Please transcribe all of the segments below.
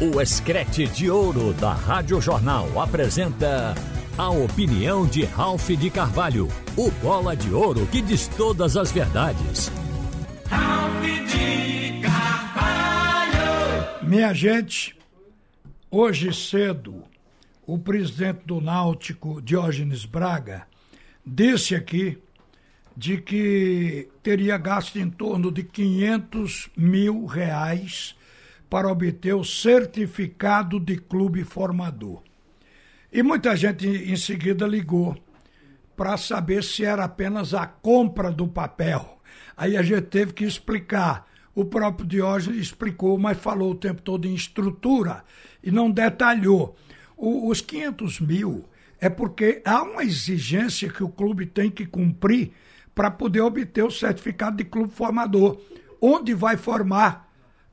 O Escrete de Ouro da Rádio Jornal apresenta a opinião de Ralph de Carvalho, o bola de ouro que diz todas as verdades. Ralph de Carvalho! Minha gente, hoje cedo, o presidente do Náutico, Diógenes Braga, disse aqui de que teria gasto em torno de 500 mil reais para obter o certificado de clube formador. E muita gente em seguida ligou para saber se era apenas a compra do papel. Aí a gente teve que explicar. O próprio Diógenes explicou, mas falou o tempo todo em estrutura e não detalhou. O, os 500 mil é porque há uma exigência que o clube tem que cumprir para poder obter o certificado de clube formador. Onde vai formar?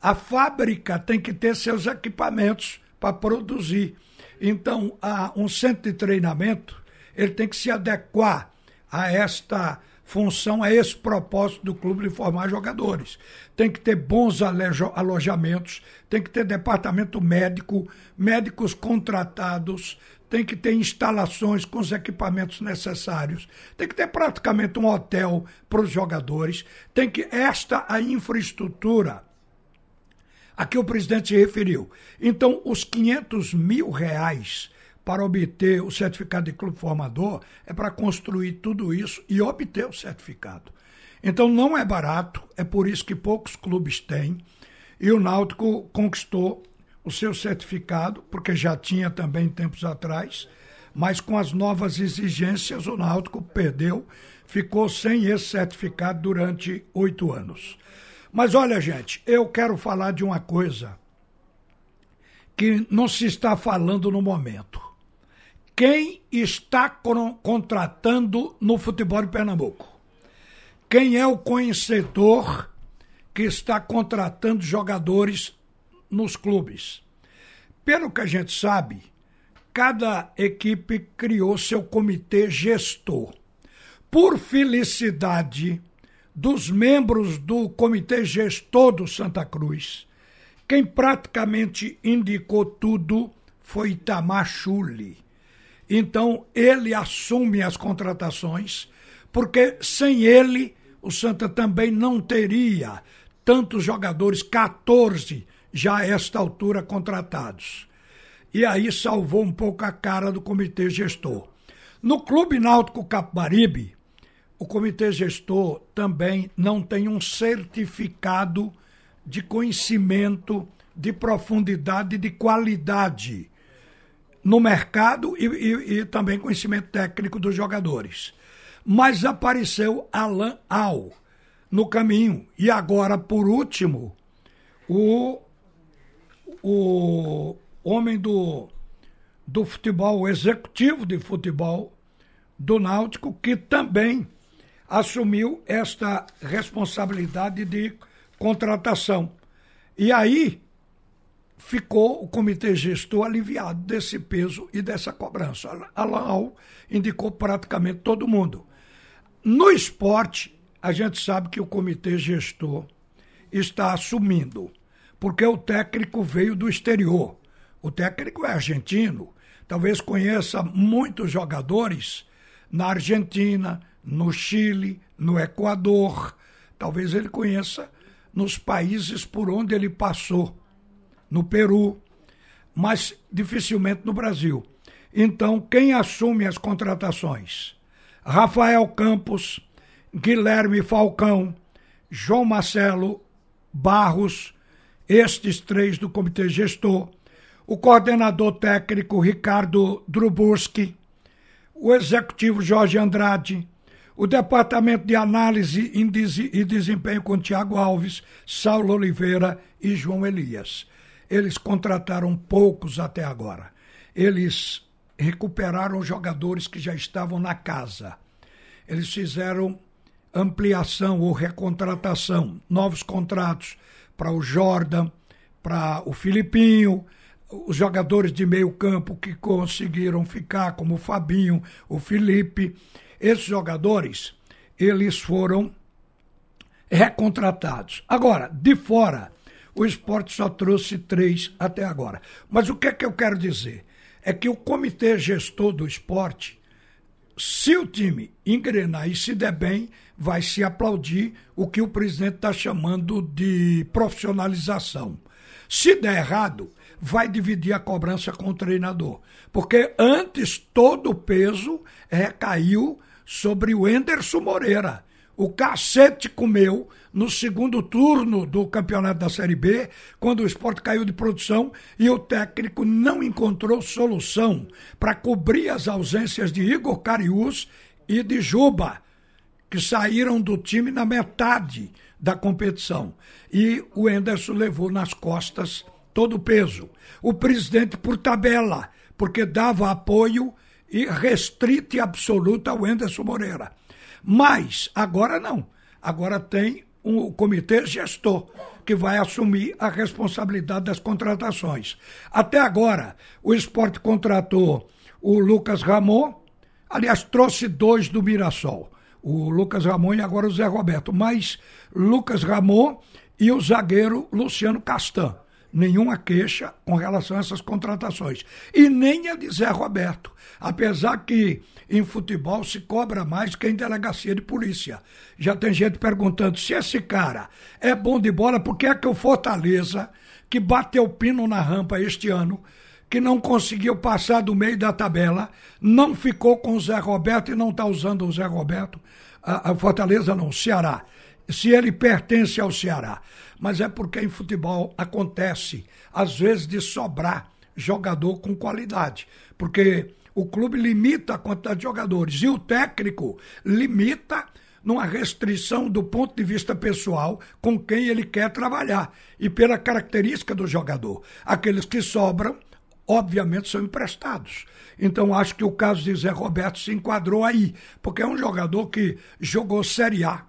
A fábrica tem que ter seus equipamentos para produzir. Então, um centro de treinamento, ele tem que se adequar a esta função, a esse propósito do clube de formar jogadores. Tem que ter bons alojamentos, tem que ter departamento médico, médicos contratados, tem que ter instalações com os equipamentos necessários, tem que ter praticamente um hotel para os jogadores, tem que esta a infraestrutura a que o presidente se referiu. Então, os 500 mil reais para obter o certificado de clube formador é para construir tudo isso e obter o certificado. Então, não é barato, é por isso que poucos clubes têm. E o Náutico conquistou o seu certificado, porque já tinha também tempos atrás, mas com as novas exigências o Náutico perdeu, ficou sem esse certificado durante oito anos. Mas olha, gente, eu quero falar de uma coisa que não se está falando no momento. Quem está contratando no futebol de Pernambuco? Quem é o conhecedor que está contratando jogadores nos clubes. Pelo que a gente sabe, cada equipe criou seu comitê gestor. Por felicidade dos membros do comitê gestor do Santa Cruz, quem praticamente indicou tudo foi Itamar Chuli. Então, ele assume as contratações, porque sem ele, o Santa também não teria tantos jogadores, 14 já a esta altura contratados. E aí salvou um pouco a cara do comitê gestor. No Clube Náutico Capibaribe, o comitê gestor também não tem um certificado de conhecimento, de profundidade, de qualidade no mercado e, e, e também conhecimento técnico dos jogadores. Mas apareceu Alan Al no caminho. E agora, por último, o o homem do, do futebol, o executivo de futebol do Náutico, que também assumiu esta responsabilidade de contratação. E aí ficou o comitê gestor aliviado desse peso e dessa cobrança. A Laal indicou praticamente todo mundo. No esporte, a gente sabe que o comitê gestor está assumindo porque o técnico veio do exterior. O técnico é argentino, talvez conheça muitos jogadores na Argentina, no Chile, no Equador, talvez ele conheça nos países por onde ele passou, no Peru, mas dificilmente no Brasil. Então, quem assume as contratações? Rafael Campos, Guilherme Falcão, João Marcelo Barros, estes três do comitê gestor, o coordenador técnico Ricardo Drubuski, o executivo Jorge Andrade, o departamento de análise e desempenho com Tiago Alves, Saulo Oliveira e João Elias. Eles contrataram poucos até agora. Eles recuperaram jogadores que já estavam na casa. Eles fizeram ampliação ou recontratação, novos contratos para o Jordan, para o Filipinho, os jogadores de meio campo que conseguiram ficar, como o Fabinho, o Felipe. Esses jogadores, eles foram recontratados. Agora, de fora, o esporte só trouxe três até agora. Mas o que é que eu quero dizer? É que o comitê gestor do esporte, se o time engrenar e se der bem, vai se aplaudir o que o presidente está chamando de profissionalização. Se der errado, vai dividir a cobrança com o treinador. Porque antes todo o peso recaiu sobre o Enderson Moreira. O cacete comeu no segundo turno do campeonato da Série B, quando o esporte caiu de produção e o técnico não encontrou solução para cobrir as ausências de Igor Cariús e de Juba, que saíram do time na metade da competição. E o Enderson levou nas costas todo o peso. O presidente por tabela, porque dava apoio e restrito e absoluto ao Enderson Moreira. Mas agora não. Agora tem um comitê gestor que vai assumir a responsabilidade das contratações. Até agora, o esporte contratou o Lucas Ramon, aliás, trouxe dois do Mirassol. O Lucas Ramon e agora o Zé Roberto. Mas Lucas Ramon e o zagueiro Luciano Castan nenhuma queixa com relação a essas contratações. E nem a de Zé Roberto. Apesar que em futebol se cobra mais que em delegacia de polícia. Já tem gente perguntando se esse cara é bom de bola, por que é que o Fortaleza, que bateu pino na rampa este ano, que não conseguiu passar do meio da tabela, não ficou com o Zé Roberto e não está usando o Zé Roberto. A, a Fortaleza não, Ceará se ele pertence ao Ceará. Mas é porque em futebol acontece, às vezes, de sobrar jogador com qualidade. Porque o clube limita a quantidade de jogadores e o técnico limita numa restrição do ponto de vista pessoal com quem ele quer trabalhar e pela característica do jogador. Aqueles que sobram, obviamente, são emprestados. Então acho que o caso de Zé Roberto se enquadrou aí, porque é um jogador que jogou Série A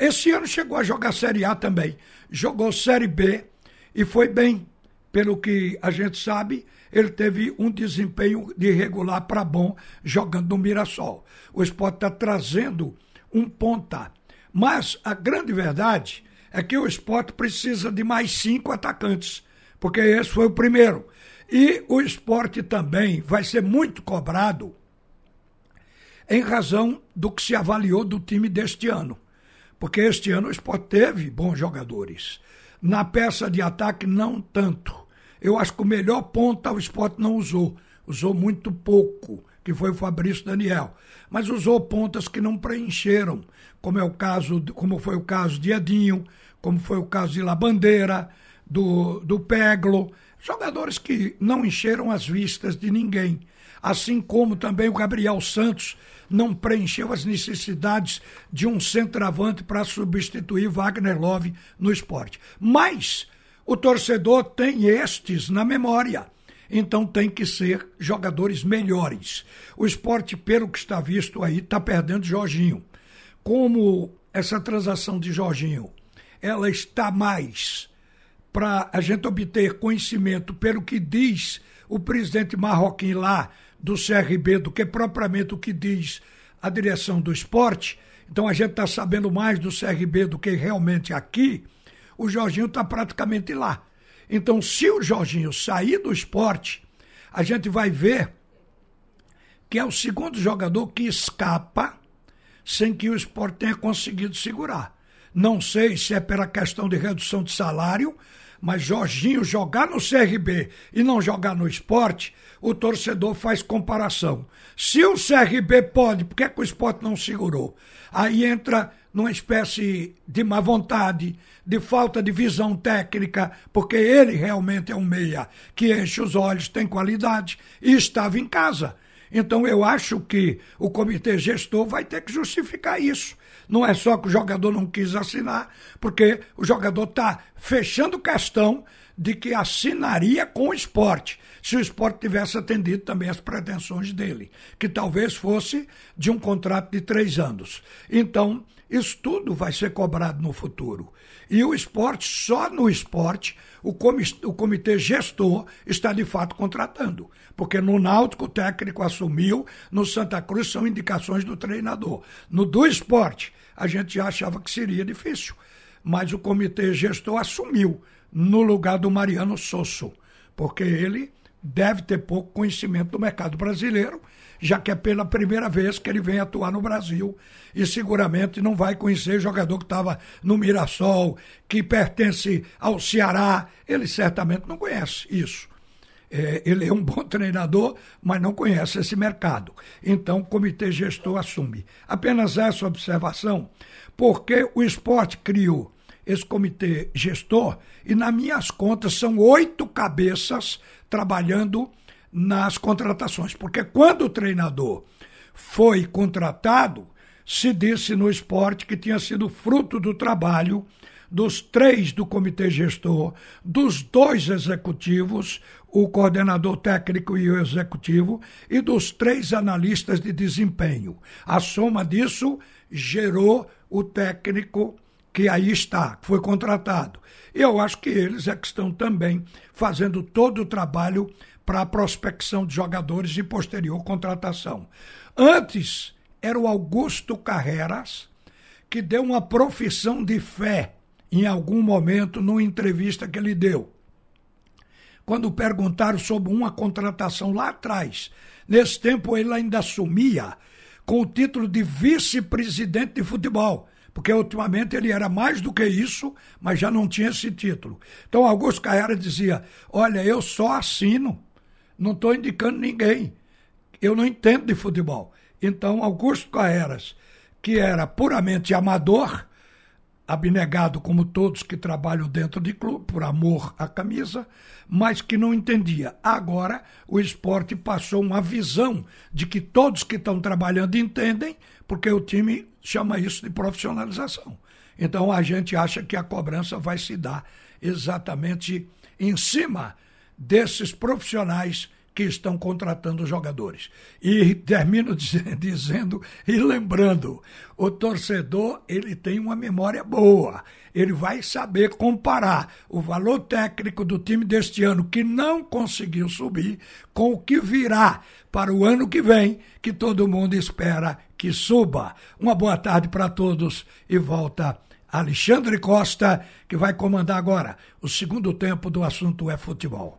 esse ano chegou a jogar Série A também. Jogou Série B e foi bem. Pelo que a gente sabe, ele teve um desempenho de regular para bom jogando no Mirassol. O esporte está trazendo um ponta. Mas a grande verdade é que o esporte precisa de mais cinco atacantes, porque esse foi o primeiro. E o esporte também vai ser muito cobrado em razão do que se avaliou do time deste ano porque este ano o Sport teve bons jogadores. Na peça de ataque, não tanto. Eu acho que o melhor ponta o Sport não usou. Usou muito pouco, que foi o Fabrício Daniel. Mas usou pontas que não preencheram, como é o caso, como foi o caso de Edinho, como foi o caso de La Bandeira, do, do Peglo. Jogadores que não encheram as vistas de ninguém. Assim como também o Gabriel Santos, não preencheu as necessidades de um centroavante para substituir Wagner Love no esporte. Mas o torcedor tem estes na memória. Então tem que ser jogadores melhores. O esporte, pelo que está visto aí, está perdendo Jorginho. Como essa transação de Jorginho ela está mais para a gente obter conhecimento pelo que diz o presidente Marroquim lá do CRB do que propriamente o que diz a direção do esporte. Então a gente está sabendo mais do CRB do que realmente aqui. O Jorginho está praticamente lá. Então, se o Jorginho sair do esporte, a gente vai ver que é o segundo jogador que escapa sem que o esporte tenha conseguido segurar. Não sei se é pela questão de redução de salário mas Jorginho jogar no CRB e não jogar no esporte, o torcedor faz comparação. Se o CRB pode, por que, é que o esporte não segurou? Aí entra numa espécie de má vontade, de falta de visão técnica, porque ele realmente é um meia que enche os olhos, tem qualidade e estava em casa. Então eu acho que o comitê gestor vai ter que justificar isso. Não é só que o jogador não quis assinar, porque o jogador está fechando questão de que assinaria com o esporte, se o esporte tivesse atendido também as pretensões dele, que talvez fosse de um contrato de três anos. Então, isso tudo vai ser cobrado no futuro. E o esporte, só no esporte, o comitê, gestor está de fato contratando. Porque no Náutico o técnico assumiu, no Santa Cruz são indicações do treinador. No do esporte, a gente já achava que seria difícil. mas o comitê gestor assumiu no lugar do Mariano Sosso, porque ele deve ter pouco conhecimento do mercado brasileiro, já que é pela primeira vez que ele vem atuar no Brasil e seguramente não vai conhecer jogador que estava no Mirassol, que pertence ao Ceará. Ele certamente não conhece isso. É, ele é um bom treinador, mas não conhece esse mercado. Então, o comitê gestor assume. Apenas essa observação, porque o esporte criou esse comitê gestor e, nas minhas contas, são oito cabeças trabalhando nas contratações. Porque quando o treinador foi contratado, se disse no esporte que tinha sido fruto do trabalho dos três do comitê gestor, dos dois executivos, o coordenador técnico e o executivo, e dos três analistas de desempenho. A soma disso gerou o técnico que aí está, que foi contratado. Eu acho que eles é que estão também fazendo todo o trabalho para a prospecção de jogadores e posterior contratação. Antes era o Augusto Carreras, que deu uma profissão de fé em algum momento numa entrevista que ele deu. Quando perguntaram sobre uma contratação lá atrás, nesse tempo ele ainda assumia com o título de vice-presidente de futebol, porque ultimamente ele era mais do que isso, mas já não tinha esse título. Então Augusto Carrera dizia: Olha, eu só assino, não estou indicando ninguém, eu não entendo de futebol. Então Augusto Carreras, que era puramente amador, abnegado como todos que trabalham dentro de clube, por amor à camisa, mas que não entendia. Agora, o esporte passou uma visão de que todos que estão trabalhando entendem, porque o time chama isso de profissionalização. Então, a gente acha que a cobrança vai se dar exatamente em cima desses profissionais que estão contratando jogadores. E termino dizendo e lembrando, o torcedor ele tem uma memória boa. Ele vai saber comparar o valor técnico do time deste ano que não conseguiu subir com o que virá para o ano que vem, que todo mundo espera que suba. Uma boa tarde para todos e volta Alexandre Costa, que vai comandar agora o segundo tempo do assunto é futebol.